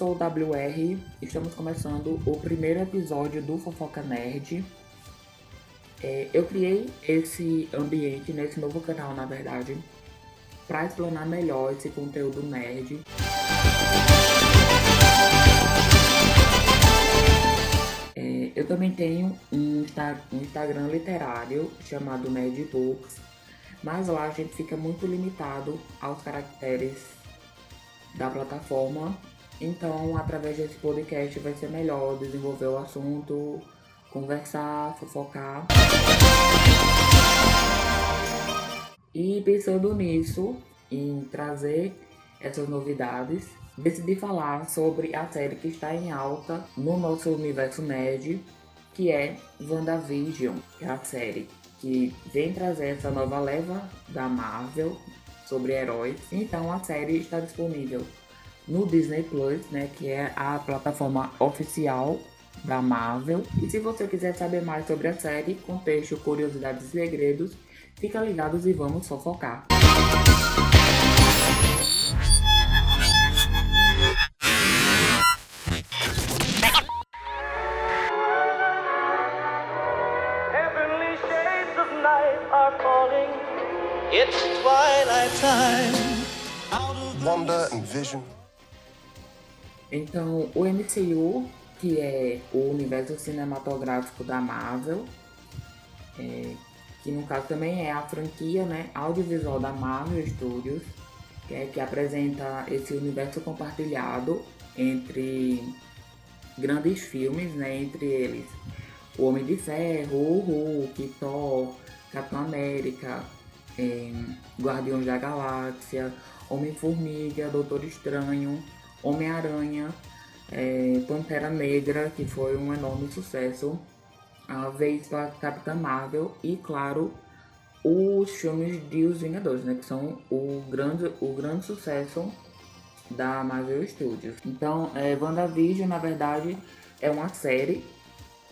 sou o WR, estamos começando o primeiro episódio do Fofoca Nerd. É, eu criei esse ambiente nesse novo canal, na verdade, para explanar melhor esse conteúdo nerd. É, eu também tenho um, um Instagram literário chamado Nerd Books, mas lá a gente fica muito limitado aos caracteres da plataforma. Então, através desse podcast vai ser melhor desenvolver o assunto, conversar, fofocar. E pensando nisso, em trazer essas novidades, decidi falar sobre a série que está em alta no nosso universo nerd, que é WandaVision, que é a série que vem trazer essa nova leva da Marvel sobre heróis. Então a série está disponível no Disney Plus, né, que é a plataforma oficial da Marvel. E se você quiser saber mais sobre a série, contexto, curiosidades e segredos, fica ligados e vamos fofocar. It's twilight time. Wonder and Vision. Então, o MCU, que é o universo cinematográfico da Marvel, é, que no caso também é a franquia né, audiovisual da Marvel Studios, que, é, que apresenta esse universo compartilhado entre grandes filmes, né, entre eles O Homem de Ferro, o Hulk, Thor, Capitão América, é, Guardiões da Galáxia, Homem-Formiga, Doutor Estranho, Homem-Aranha, é, Pantera Negra, que foi um enorme sucesso, a vez Capitã Marvel e, claro, os filmes de Os Vingadores, né, que são o grande, o grande sucesso da Marvel Studios. Então, é, WandaVision, na verdade, é uma série,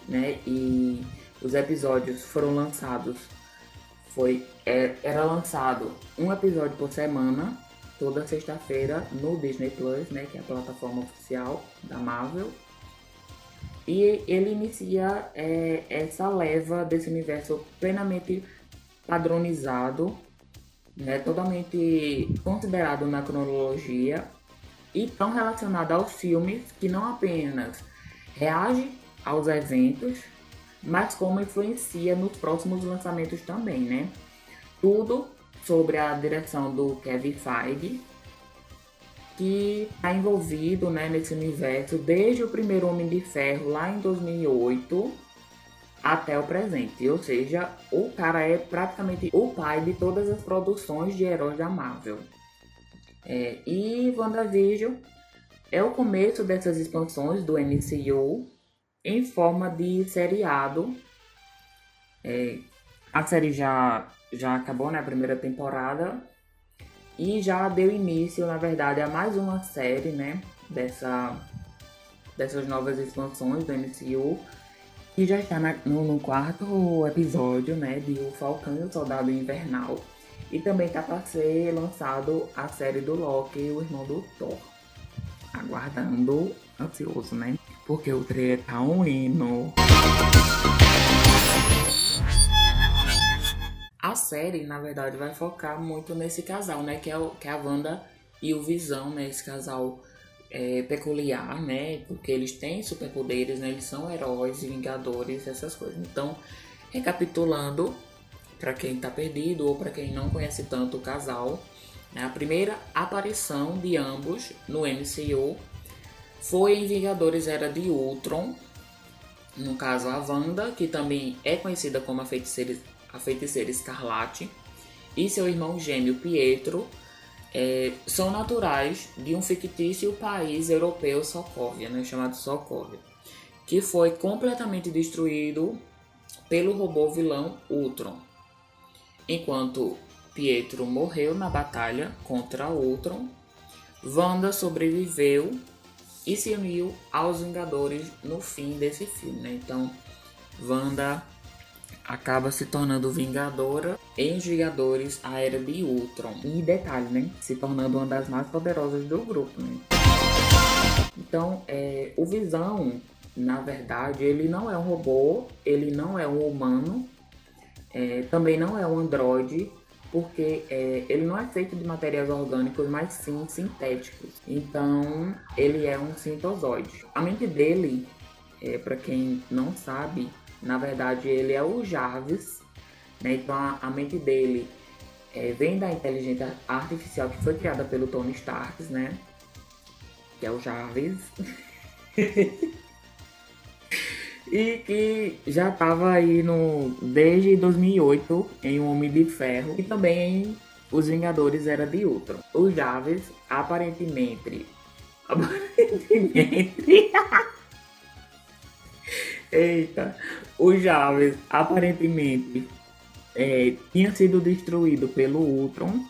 né, e os episódios foram lançados foi é, era lançado um episódio por semana, toda sexta-feira no Disney Plus, né, que é a plataforma oficial da Marvel. E ele inicia é, essa leva desse universo plenamente padronizado, né, totalmente considerado na cronologia e tão relacionado aos filmes que não apenas reage aos eventos, mas como influencia nos próximos lançamentos também, né? Tudo sobre a direção do Kevin Feige, que está envolvido né, nesse universo desde o primeiro Homem de Ferro lá em 2008 até o presente. Ou seja, o cara é praticamente o pai de todas as produções de heróis da Marvel. É, e WandaVision é o começo dessas expansões do MCU em forma de seriado. É, a série já, já acabou, né? A primeira temporada. E já deu início, na verdade, a mais uma série, né? Dessa, dessas novas expansões do MCU. E já está na, no, no, quarto episódio, né? De O Falcão e o Soldado Invernal. E também está para ser lançado a série do Loki, o irmão do Thor. Aguardando, ansioso, né? Porque o trailer tá um hino. A série, na verdade, vai focar muito nesse casal, né? Que é, o, que é a Wanda e o Visão, né? Esse casal é, peculiar, né? Porque eles têm superpoderes, né? Eles são heróis, vingadores, essas coisas. Então, recapitulando, para quem tá perdido ou para quem não conhece tanto o casal, né? a primeira aparição de ambos no MCU foi em Vingadores Era de Ultron, no caso a Wanda, que também é conhecida como a feiticeira, a feiticeira Escarlate, e seu irmão gêmeo Pietro, é, são naturais de um fictício país europeu Sokovia, né, chamado Sokovia, que foi completamente destruído pelo robô vilão Ultron. Enquanto Pietro morreu na batalha contra Ultron, Wanda sobreviveu e se uniu aos Vingadores no fim desse filme, né? Então, Wanda acaba se tornando Vingadora em Vingadores A Era de Ultron. E detalhe, né? Se tornando uma das mais poderosas do grupo, né? Então, é, o Visão, na verdade, ele não é um robô, ele não é um humano, é, também não é um androide, porque é, ele não é feito de materiais orgânicos, mas sim sintéticos. Então, ele é um sintozoide. A mente dele, é, para quem não sabe, na verdade, ele é o Jarvis. Né? Então, a, mente dele é, vem da inteligência artificial que foi criada pelo Tony Stark, né? Que é o Jarvis. e que já estava aí no desde 2008 em Um Homem de Ferro e também em Os Vingadores Era de Ultron. O Jarvis aparentemente aparentemente Eita, o Jarvis aparentemente é, tinha sido destruído pelo Ultron,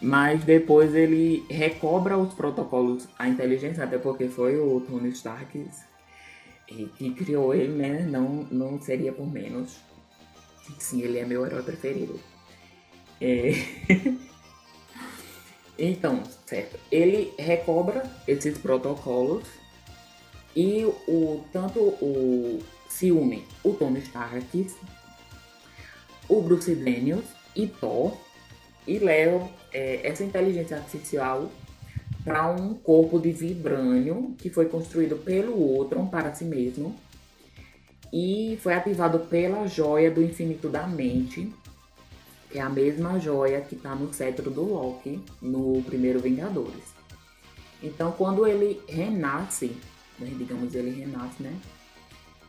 mas depois ele recobra os protocolos, a inteligência, até porque foi o Tony Stark que criou ele, né? Não, não seria por menos. Sim, ele é meu herói preferido. É... então, certo. Ele recobra esses protocolos e o tanto o unem o Tony Stark, o Bruce Daniels e Thor e levam é, essa inteligência artificial para um corpo de vibrânio que foi construído pelo Ultron para si mesmo e foi ativado pela joia do infinito da mente, que é a mesma joia que está no cetro do Loki no primeiro Vingadores. Então, quando ele renasce, né, digamos ele renasce, né?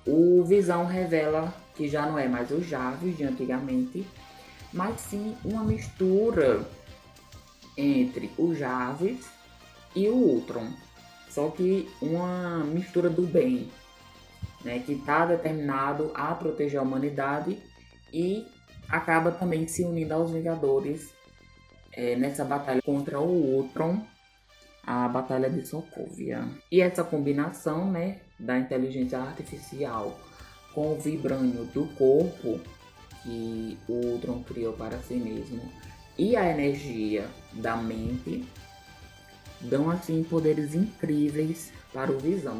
O Visão revela que já não é mais o Jarvis de antigamente, mas sim uma mistura entre o Jarvis e o Ultron. Só que uma mistura do bem, né, que está determinado a proteger a humanidade e acaba também se unindo aos Vingadores é, nessa batalha contra o Ultron, a Batalha de Sokovia. E essa combinação né, da inteligência artificial com o vibrânio do corpo que o Ultron criou para si mesmo e a energia da mente dão assim poderes incríveis para o Visão.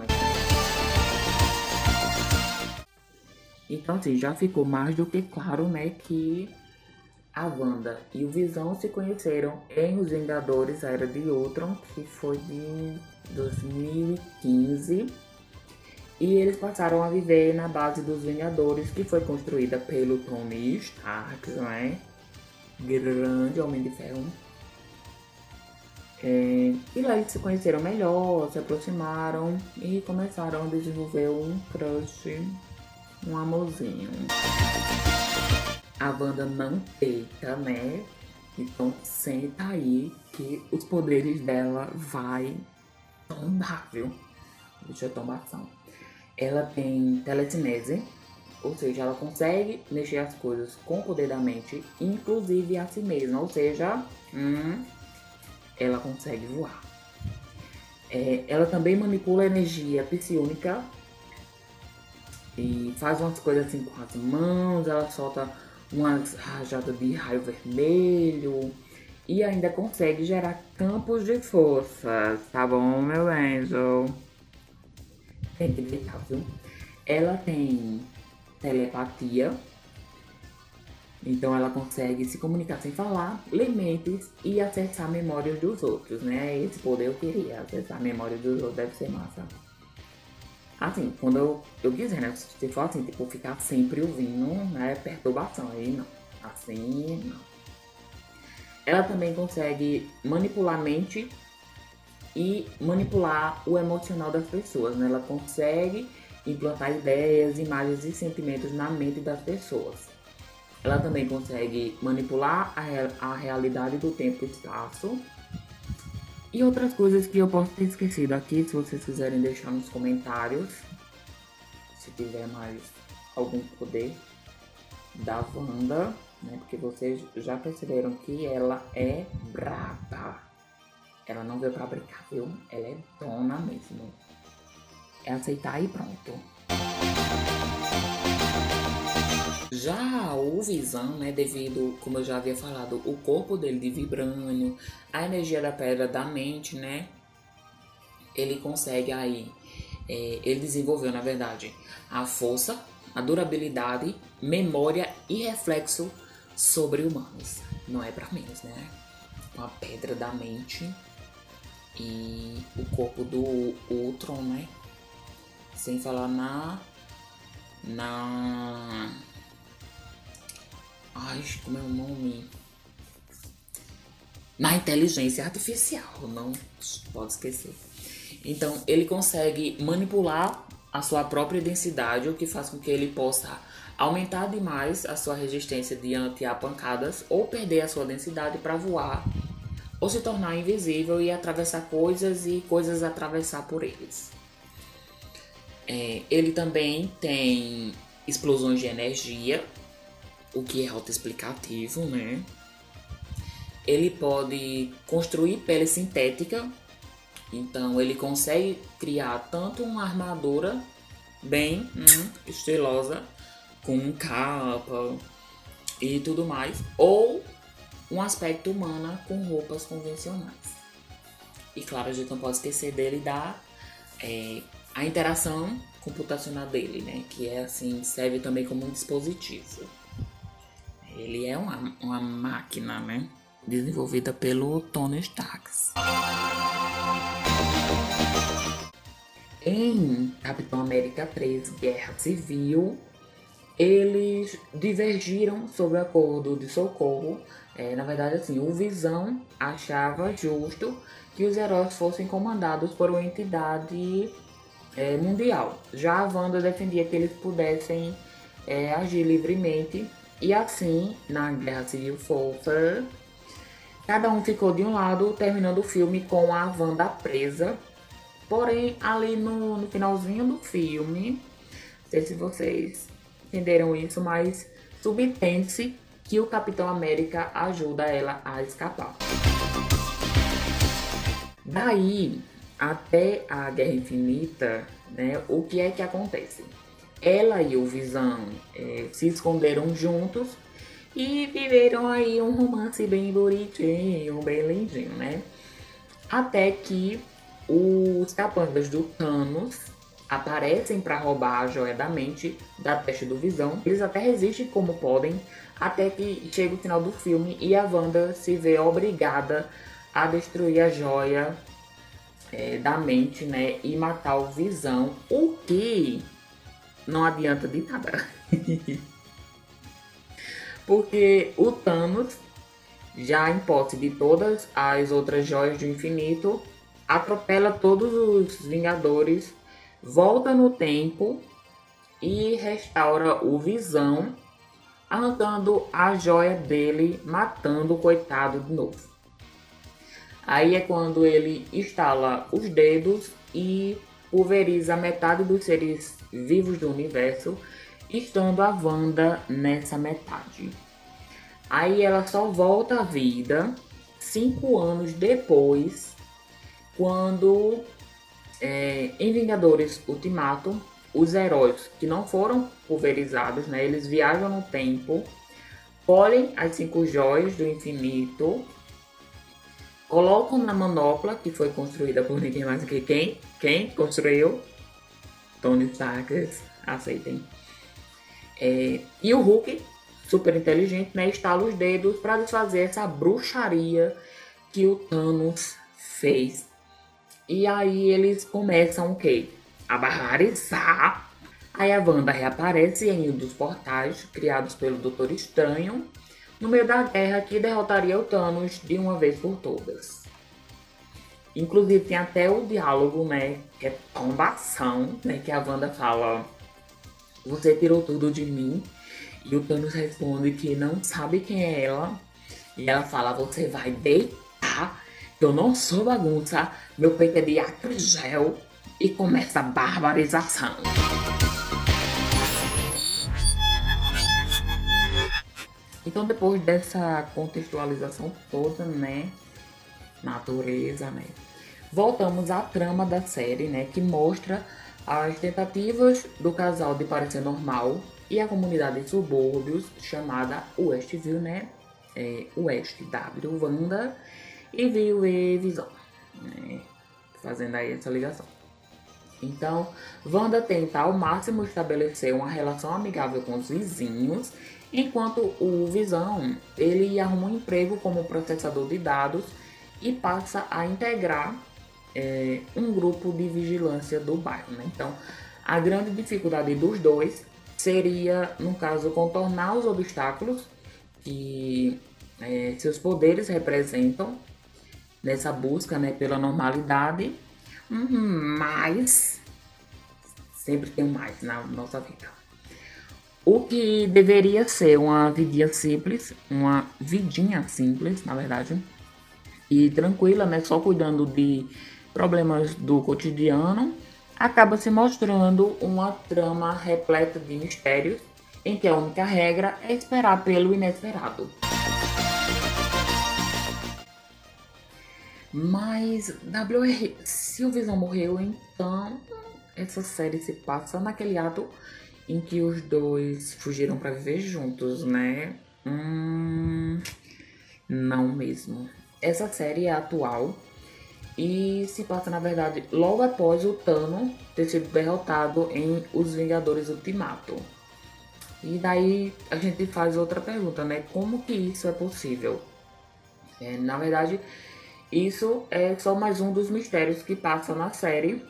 Então assim, já ficou mais do que claro, né, que a Wanda e o Visão se conheceram em Os Vingadores Era de Ultron, que foi de 2015. E eles passaram a viver na base dos Vingadores, que foi construída pelo Tony Stark, não é? Grande Homem de Ferro é, e lá eles se conheceram melhor, se aproximaram e começaram a desenvolver um crush, um amorzinho. A banda não peita, né? Então senta aí que os poderes dela vai tombar, viu? Deixa eu tombação. Ela tem telecinese, ou seja, ela consegue mexer as coisas com o poder da mente, inclusive a si mesma, ou seja, hum, ela consegue voar. É, ela também manipula a energia psiônica e faz umas coisas assim com as mãos, ela solta umas rajadas de raio vermelho e ainda consegue gerar campos de força, tá bom, meu anjo? Tem que deitar, viu? Ela tem telepatia, então ela consegue se comunicar sem falar, ler mentes e acessar memórias dos outros, né? Esse poder eu queria, acessar a memória dos outros deve ser massa. Assim, quando eu, eu quiser, né? Se for assim, tipo, ficar sempre ouvindo, né? Perturbação, aí não. Assim, não. Ela também consegue manipular a mente e manipular o emocional das pessoas, né? Ela consegue implantar ideias, imagens e sentimentos na mente das pessoas. Ela também consegue manipular a, a realidade do tempo e espaço. E outras coisas que eu posso ter esquecido aqui, se vocês quiserem deixar nos comentários. Se tiver mais algum poder da Wanda, né? Porque vocês já perceberam que ela é braba. Ela não veio pra brincar, viu? Ela é dona mesmo. É aceitar e pronto. Já o Visão, né, devido, como eu já havia falado, o corpo dele de vibrânio, a energia da pedra da mente, né, ele consegue aí, é, ele desenvolveu na verdade a força, a durabilidade, memória e reflexo sobre humanos. Não é para menos, né? Com a pedra da mente e o corpo do Ultron, né? Sem falar na. Na. Ai, como é o nome? Na inteligência artificial, não pode esquecer. Então, ele consegue manipular a sua própria densidade, o que faz com que ele possa aumentar demais a sua resistência diante a pancadas ou perder a sua densidade para voar ou se tornar invisível e atravessar coisas e coisas atravessar por eles. É, ele também tem explosões de energia, o que é autoexplicativo, né? Ele pode construir pele sintética, então ele consegue criar tanto uma armadura bem hum, estilosa, com capa e tudo mais, ou um aspecto humano com roupas convencionais. E claro, a gente não pode esquecer dele da é, a interação computacional dele, né? Que é assim, serve também como um dispositivo. Ele é uma, uma máquina, né? Desenvolvida pelo Tony Stark. Em Capitão América 3 Guerra Civil, eles divergiram sobre o acordo de socorro é, na verdade, assim, o Visão achava justo que os heróis fossem comandados por uma entidade é, mundial. Já a Wanda defendia que eles pudessem é, agir livremente. E assim, na Guerra Civil Fofa, cada um ficou de um lado, terminando o filme com a Wanda presa. Porém, ali no, no finalzinho do filme, não sei se vocês entenderam isso, mas subtende-se que o Capitão América ajuda ela a escapar. Daí até a Guerra Infinita, né, o que é que acontece? Ela e o Visão é, se esconderam juntos e viveram aí um romance bem bonitinho, bem lindinho, né? Até que os capangas do Thanos aparecem para roubar a joia da mente da testa do Visão. Eles até resistem como podem, até que chega o final do filme e a Wanda se vê obrigada a destruir a joia é, da mente, né? E matar o Visão, o que não adianta de nada. Porque o Thanos, já em posse de todas as outras joias do infinito, atropela todos os Vingadores, volta no tempo e restaura o Visão arrancando a joia dele, matando o coitado de novo. Aí é quando ele estala os dedos e pulveriza metade dos seres vivos do universo, estando a Wanda nessa metade. Aí ela só volta à vida cinco anos depois, quando é, em Vingadores Ultimato os heróis que não foram pulverizados, né, eles viajam no tempo, colhem as cinco joias do infinito, colocam na manopla que foi construída por ninguém mais que quem? Quem construiu? Tony Stark, aceitem. É, e o Hulk, super inteligente, né, estala os dedos para desfazer essa bruxaria que o Thanos fez. E aí eles começam o quê? a barbarizar. Aí a Wanda reaparece em um dos portais criados pelo Doutor Estranho no meio da guerra que derrotaria o Thanos de uma vez por todas. Inclusive tem até o diálogo, né, que é tombação, né, que a Wanda fala você tirou tudo de mim. E o Thanos responde que não sabe quem é ela. E ela fala, você vai deitar. Eu não sou bagunça. Meu peito é de acrogel e começa a barbarização. Então depois dessa contextualização toda, né, natureza, né, voltamos à trama da série, né, que mostra as tentativas do casal de parecer normal e a comunidade de subúrbios chamada Westview, né, é, West W Wanda e Viu e Visão. Né? fazendo aí essa ligação. Então, Wanda tenta ao máximo estabelecer uma relação amigável com os vizinhos, enquanto o Visão ele arruma um emprego como processador de dados e passa a integrar é, um grupo de vigilância do bairro. Né? Então, a grande dificuldade dos dois seria, no caso, contornar os obstáculos que é, seus poderes representam nessa busca né, pela normalidade, mas sempre tem mais na nossa vida. O que deveria ser uma vidinha simples, uma vidinha simples, na verdade, e tranquila, né, só cuidando de problemas do cotidiano, acaba se mostrando uma trama repleta de mistérios, em que a única regra é esperar pelo inesperado. Mas WR, se o Visão morreu, então essa série se passa naquele ato em que os dois fugiram para viver juntos, né? Hum, não mesmo. Essa série é atual e se passa, na verdade, logo após o Thanos ter sido derrotado em Os Vingadores Ultimato. E daí a gente faz outra pergunta, né? Como que isso é possível? É, na verdade, isso é só mais um dos mistérios que passa na série.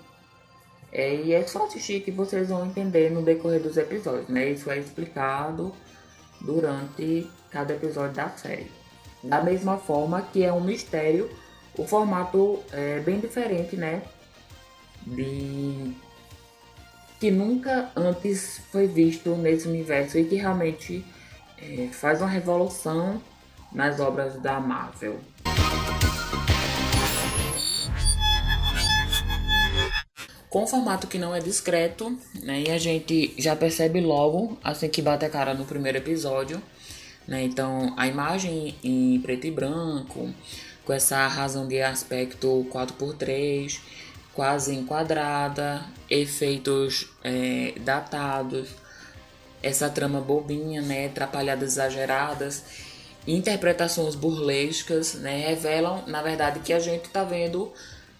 É, e é só assistir que vocês vão entender no decorrer dos episódios, né? Isso é explicado durante cada episódio da série. Da mesma forma que é um mistério, o formato é bem diferente, né? De que nunca antes foi visto nesse universo e que realmente é, faz uma revolução nas obras da Marvel. com formato que não é discreto, né? E a gente já percebe logo, assim que bate a cara no primeiro episódio, né? Então, a imagem em preto e branco, com essa razão de aspecto 4x3, quase enquadrada, efeitos é, datados, essa trama bobinha, né? Atrapalhadas exageradas, interpretações burlescas, né? Revelam, na verdade, que a gente tá vendo...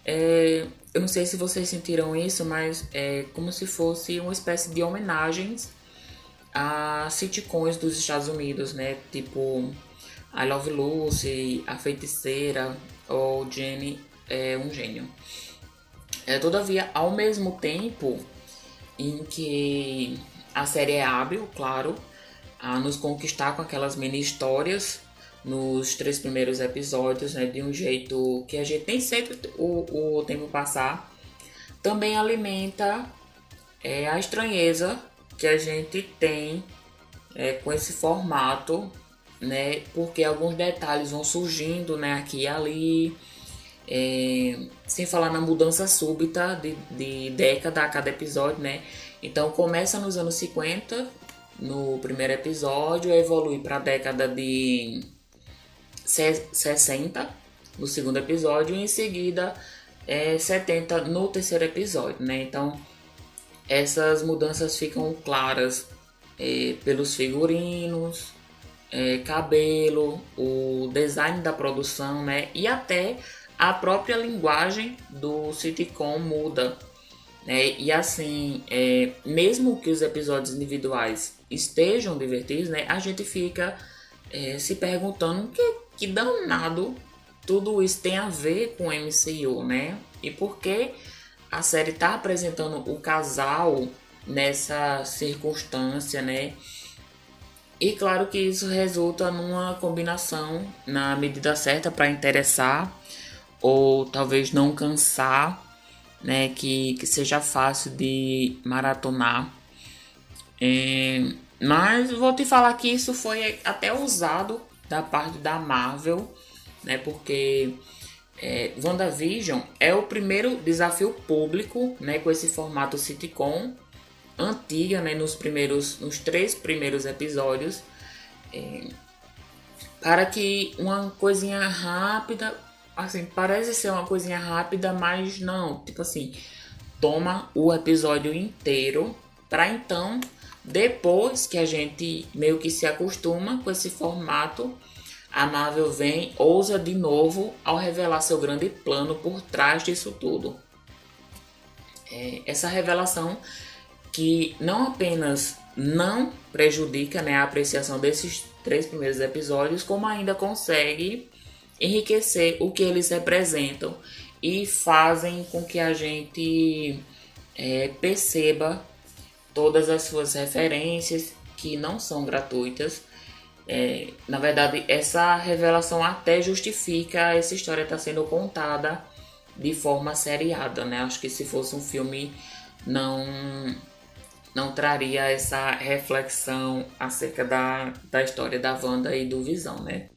É, eu não sei se vocês sentiram isso, mas é como se fosse uma espécie de homenagens a sitcoms dos Estados Unidos, né? Tipo I Love Lucy, A Feiticeira ou Jenny é um gênio. É, todavia, ao mesmo tempo em que a série é hábil, claro, a nos conquistar com aquelas mini histórias nos três primeiros episódios, né, de um jeito que a gente nem sente o, o tempo passar, também alimenta é, a estranheza que a gente tem é, com esse formato, né, porque alguns detalhes vão surgindo, né, aqui e ali, é, sem falar na mudança súbita de, de década a cada episódio, né, então começa nos anos 50, no primeiro episódio, evolui para a década de 60 no segundo episódio e em seguida é, 70 no terceiro episódio, né? Então essas mudanças ficam claras é, pelos figurinos, é, cabelo, o design da produção, né? E até a própria linguagem do sitcom muda. Né? E assim, é, mesmo que os episódios individuais estejam divertidos, né? A gente fica é, se perguntando que, que danado tudo isso tem a ver com o MCU, né? E por que a série está apresentando o casal nessa circunstância, né? E claro que isso resulta numa combinação na medida certa para interessar ou talvez não cansar, né? Que, que seja fácil de maratonar. É, mas vou te falar que isso foi até usado da parte da Marvel, né? Porque é, WandaVision é o primeiro desafio público, né? Com esse formato sitcom antiga, né? Nos primeiros, nos três primeiros episódios, é, para que uma coisinha rápida, assim, parece ser uma coisinha rápida, mas não, tipo assim, toma o episódio inteiro para então depois que a gente meio que se acostuma com esse formato, a Marvel vem, ousa de novo ao revelar seu grande plano por trás disso tudo. é, essa revelação que não apenas não prejudica né, a apreciação desses três primeiros episódios, como ainda consegue enriquecer o que eles representam e fazem com que a gente é, perceba todas as suas referências que não são gratuitas. É, na verdade, essa revelação até justifica essa história estar tá sendo contada de forma seriada, né? Acho que se fosse um filme não não traria essa reflexão acerca da, da história da Wanda e do Visão, né?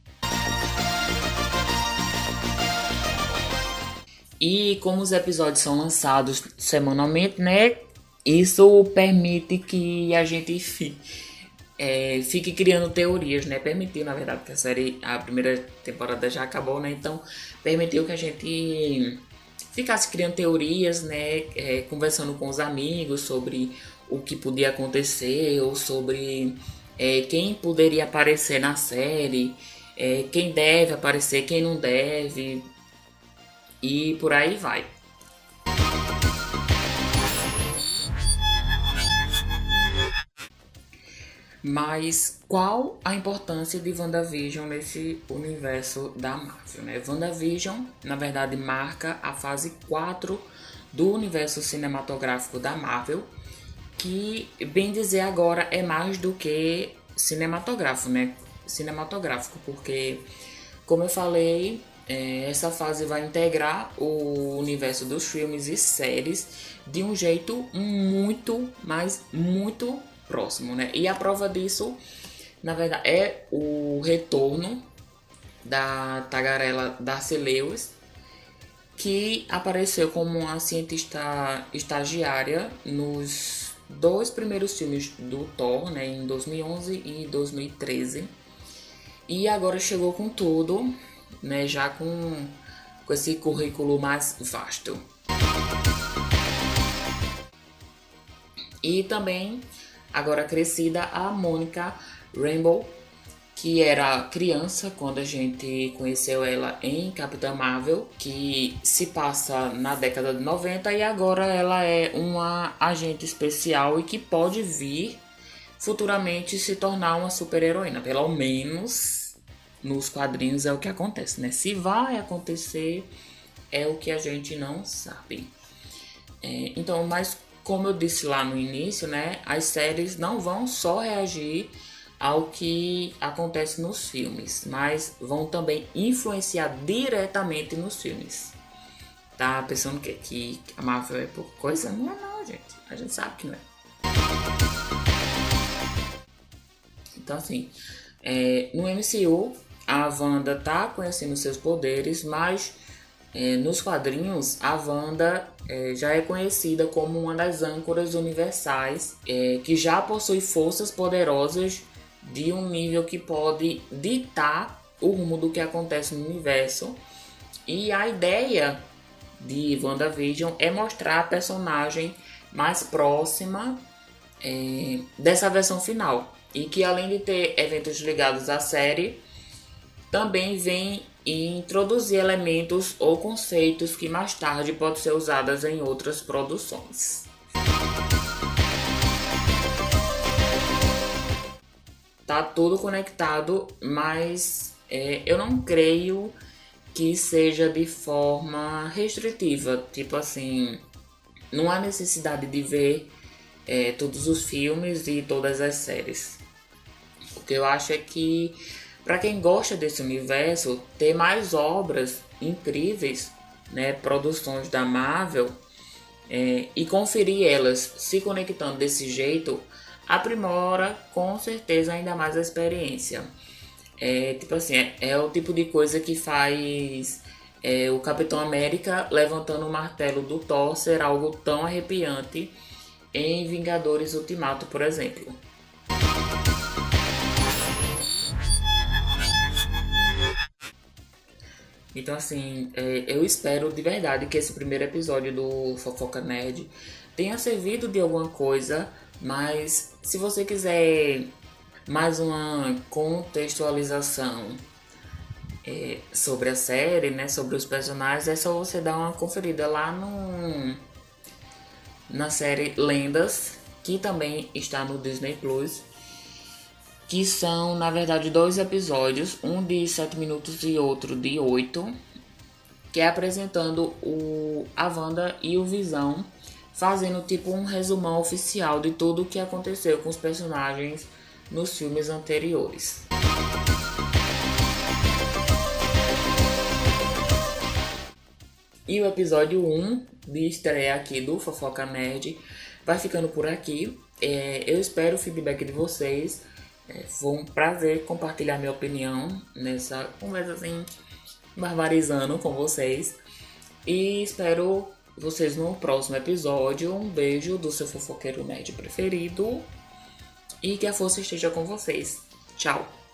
E como os episódios são lançados semanalmente, né? Isso permite que a gente fique, é, fique criando teorias, né? Permitiu, na verdade, que a série, a primeira temporada já acabou, né? Então, permitiu que a gente ficasse criando teorias, né? É, conversando com os amigos sobre o que podia acontecer ou sobre é, quem poderia aparecer na série, é, quem deve aparecer, quem não deve, e por aí vai. Mas qual a importância de WandaVision nesse universo da Marvel? Né? WandaVision, na verdade, marca a fase 4 do universo cinematográfico da Marvel, que, bem dizer agora, é mais do que cinematográfico, né? Cinematográfico, porque, como eu falei, é, essa fase vai integrar o universo dos filmes e séries de um jeito muito, mas muito próximo, né? E a prova disso, na verdade, é o retorno da tagarela Darcy Lewis, que apareceu como uma cientista estagiária nos dois primeiros filmes do Thor, né, em 2011 e 2013. E agora chegou com tudo né, já com, com esse currículo mais vasto. E também, agora crescida, a Mônica Rainbow, que era criança quando a gente conheceu ela em Capitã Marvel, que se passa na década de 90 e agora ela é uma agente especial e que pode vir futuramente se tornar uma super-heroína, pelo menos nos quadrinhos é o que acontece, né? Se vai acontecer, é o que a gente não sabe. É, então, mas como eu disse lá no início, né? As séries não vão só reagir ao que acontece nos filmes, mas vão também influenciar diretamente nos filmes. Tá pensando que, que a Marvel é por coisa? Não é não, gente. A gente sabe que não é. Então, assim, é, no MCU a Wanda tá conhecendo seus poderes, mas é, nos quadrinhos a Wanda é, já é conhecida como uma das âncoras universais é, que já possui forças poderosas de um nível que pode ditar o rumo do que acontece no universo. E a ideia de WandaVision é mostrar a personagem mais próxima é, dessa versão final. E que além de ter eventos ligados à série, também vem introduzir elementos ou conceitos que mais tarde podem ser usados em outras produções. Tá tudo conectado, mas é, eu não creio que seja de forma restritiva. Tipo assim, não há necessidade de ver é, todos os filmes e todas as séries. O que eu acho é que para quem gosta desse universo, ter mais obras incríveis, né, produções da Marvel, é, e conferir elas se conectando desse jeito, aprimora com certeza ainda mais a experiência. É, tipo assim, é, é o tipo de coisa que faz é, o Capitão América levantando o martelo do Thor ser algo tão arrepiante em Vingadores Ultimato, por exemplo. Então, assim, é, eu espero de verdade que esse primeiro episódio do Fofoca Nerd tenha servido de alguma coisa, mas se você quiser mais uma contextualização é, sobre a série, né, sobre os personagens, é só você dar uma conferida lá no na série Lendas, que também está no Disney Plus, que são na verdade dois episódios, um de 7 minutos e outro de 8, que é apresentando o a Wanda e o Visão, fazendo tipo um resumão oficial de tudo o que aconteceu com os personagens nos filmes anteriores. E o episódio 1 de estreia aqui do Fofoca Nerd vai ficando por aqui. É, eu espero o feedback de vocês. É, foi um prazer compartilhar minha opinião nessa conversa assim, barbarizando com vocês. E espero vocês no próximo episódio. Um beijo do seu fofoqueiro nerd preferido. E que a força esteja com vocês. Tchau!